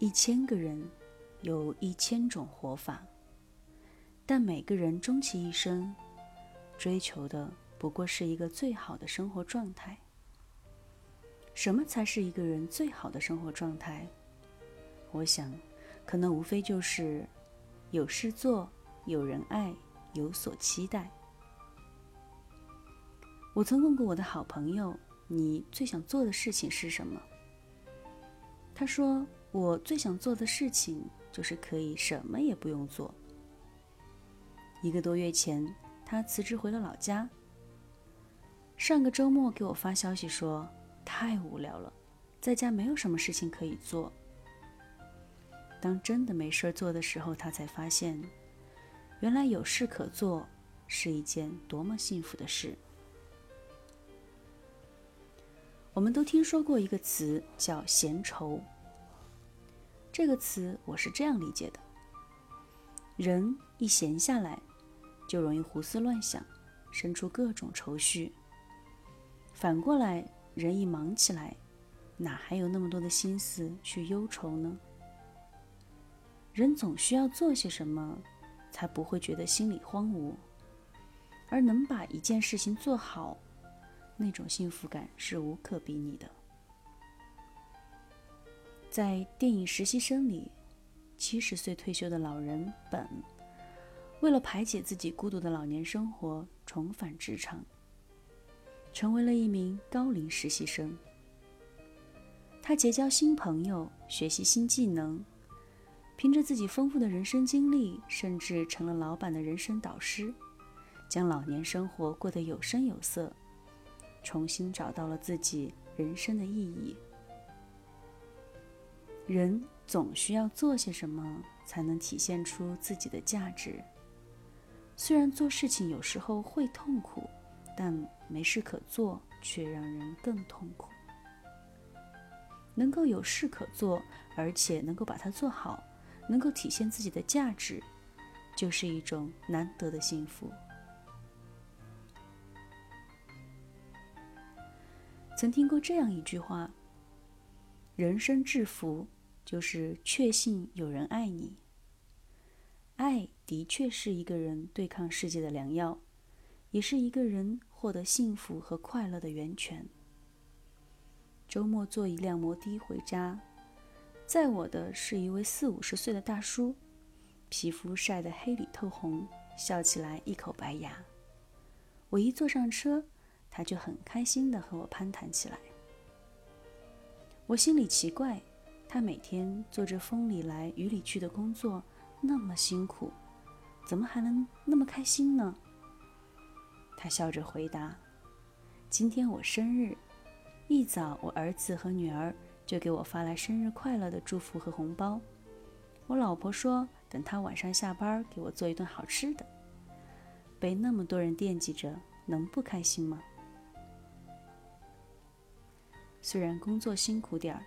一千个人，有一千种活法，但每个人终其一生，追求的不过是一个最好的生活状态。什么才是一个人最好的生活状态？我想，可能无非就是有事做，有人爱，有所期待。我曾问过我的好朋友：“你最想做的事情是什么？”他说：“我最想做的事情就是可以什么也不用做。”一个多月前，他辞职回了老家。上个周末给我发消息说：“太无聊了，在家没有什么事情可以做。”当真的没事做的时候，他才发现，原来有事可做是一件多么幸福的事。我们都听说过一个词叫“闲愁”。这个词我是这样理解的：人一闲下来，就容易胡思乱想，生出各种愁绪；反过来，人一忙起来，哪还有那么多的心思去忧愁呢？人总需要做些什么，才不会觉得心里荒芜，而能把一件事情做好。那种幸福感是无可比拟的。在电影《实习生》里，七十岁退休的老人本，为了排解自己孤独的老年生活，重返职场，成为了一名高龄实习生。他结交新朋友，学习新技能，凭着自己丰富的人生经历，甚至成了老板的人生导师，将老年生活过得有声有色。重新找到了自己人生的意义。人总需要做些什么，才能体现出自己的价值。虽然做事情有时候会痛苦，但没事可做却让人更痛苦。能够有事可做，而且能够把它做好，能够体现自己的价值，就是一种难得的幸福。曾听过这样一句话：“人生至福，就是确信有人爱你。”爱的确是一个人对抗世界的良药，也是一个人获得幸福和快乐的源泉。周末坐一辆摩的回家，载我的是一位四五十岁的大叔，皮肤晒得黑里透红，笑起来一口白牙。我一坐上车。他就很开心地和我攀谈起来。我心里奇怪，他每天做着风里来雨里去的工作，那么辛苦，怎么还能那么开心呢？他笑着回答：“今天我生日，一早我儿子和女儿就给我发来生日快乐的祝福和红包。我老婆说，等他晚上下班给我做一顿好吃的。被那么多人惦记着，能不开心吗？”虽然工作辛苦点儿，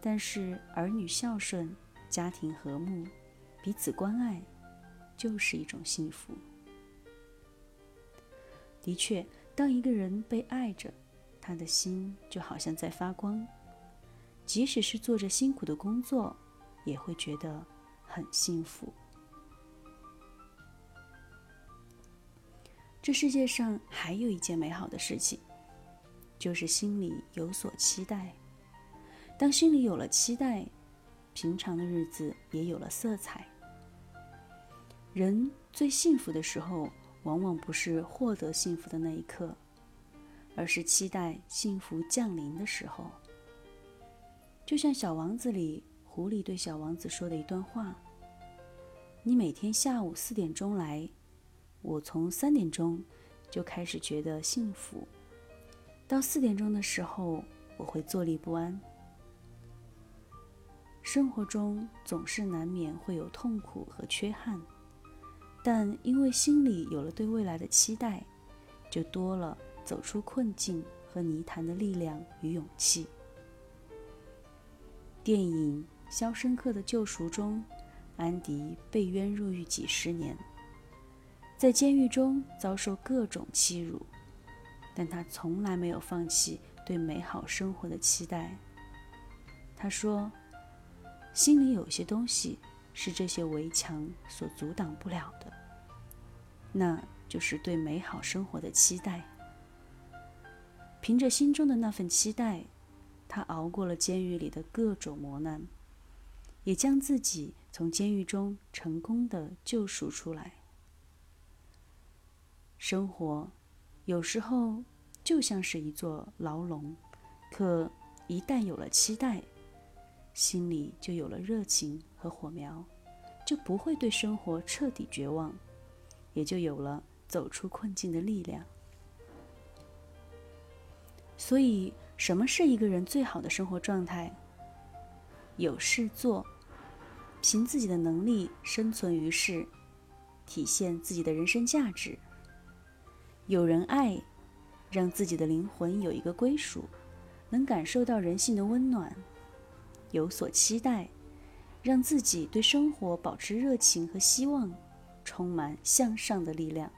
但是儿女孝顺、家庭和睦、彼此关爱，就是一种幸福。的确，当一个人被爱着，他的心就好像在发光，即使是做着辛苦的工作，也会觉得很幸福。这世界上还有一件美好的事情。就是心里有所期待，当心里有了期待，平常的日子也有了色彩。人最幸福的时候，往往不是获得幸福的那一刻，而是期待幸福降临的时候。就像《小王子》里狐狸对小王子说的一段话：“你每天下午四点钟来，我从三点钟就开始觉得幸福。”到四点钟的时候，我会坐立不安。生活中总是难免会有痛苦和缺憾，但因为心里有了对未来的期待，就多了走出困境和泥潭的力量与勇气。电影《肖申克的救赎》中，安迪被冤入狱几十年，在监狱中遭受各种欺辱。但他从来没有放弃对美好生活的期待。他说：“心里有些东西是这些围墙所阻挡不了的，那就是对美好生活的期待。凭着心中的那份期待，他熬过了监狱里的各种磨难，也将自己从监狱中成功的救赎出来。生活有时候就像是一座牢笼，可一旦有了期待，心里就有了热情和火苗，就不会对生活彻底绝望，也就有了走出困境的力量。所以，什么是一个人最好的生活状态？有事做，凭自己的能力生存于世，体现自己的人生价值。有人爱，让自己的灵魂有一个归属，能感受到人性的温暖；有所期待，让自己对生活保持热情和希望，充满向上的力量。